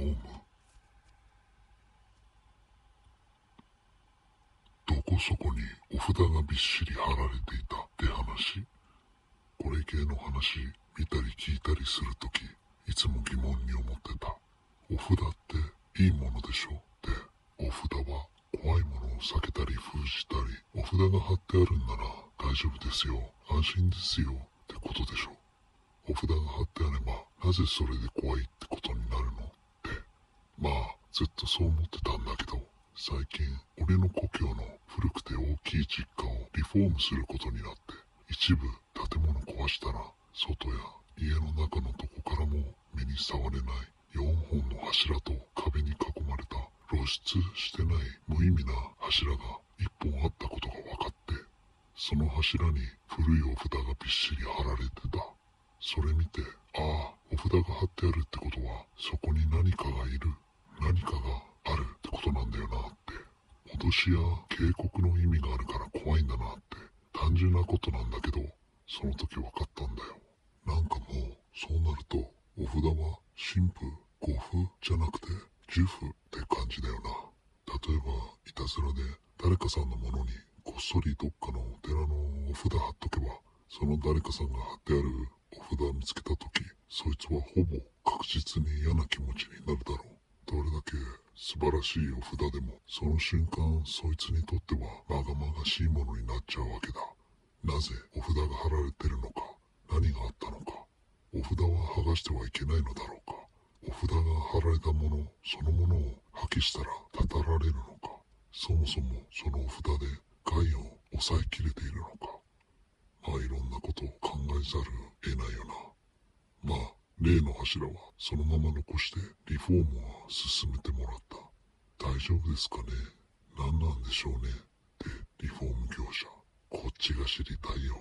ームどこそこにお札がびっしり貼られていたって話？これ系の話見たり聞いたりするときいつも疑問に思ってた。お札っていいものでしょ？って。お札は怖いものを避けたり封じたりお札が貼ってあるんなら大丈夫ですよ。安心ですよ。ってことでしょ。お札が貼ってあればなぜそれで怖いってことになるまあずっとそう思ってたんだけど最近俺の故郷の古くて大きい実家をリフォームすることになって一部建物壊したら外や家の中のどこからも目に触れない4本の柱と壁に囲まれた露出してない無意味な柱が1本あったことが分かってその柱に古いお札がびっしり貼られてた。それ見てああお札が貼ってあるってことはそこに何かがいる何かがあるってことなんだよなって脅しや警告の意味があるから怖いんだなって単純なことなんだけどその時分かったんだよ。なんかもうそうなるとお札は神父五符じゃなくて呪符って感じだよな。例えばいたずらで誰かさんのものにこっそりどっかのお寺のお札貼っとけばその誰かさんが貼ってあるお札を見つけた時そいつはほぼ確実に嫌な気持ちになるだろう。どれだけ素晴らしいお札でもその瞬間そいつにとってはまがまがしいものになっちゃうわけだ。なぜお札が貼られてるのか何があったのかお札は剥がしてはいけないのだろうか。お札が貼られたものそのものを破棄したらたたられるのか。そもそもそのお札で害を抑えきれているのか。まあいろんなことを考えざる例の柱はそのまま残してリフォームは進めてもらった。大丈夫ですかね？何なんでしょうね？ってリフォーム業者。こっちが知りたいよ。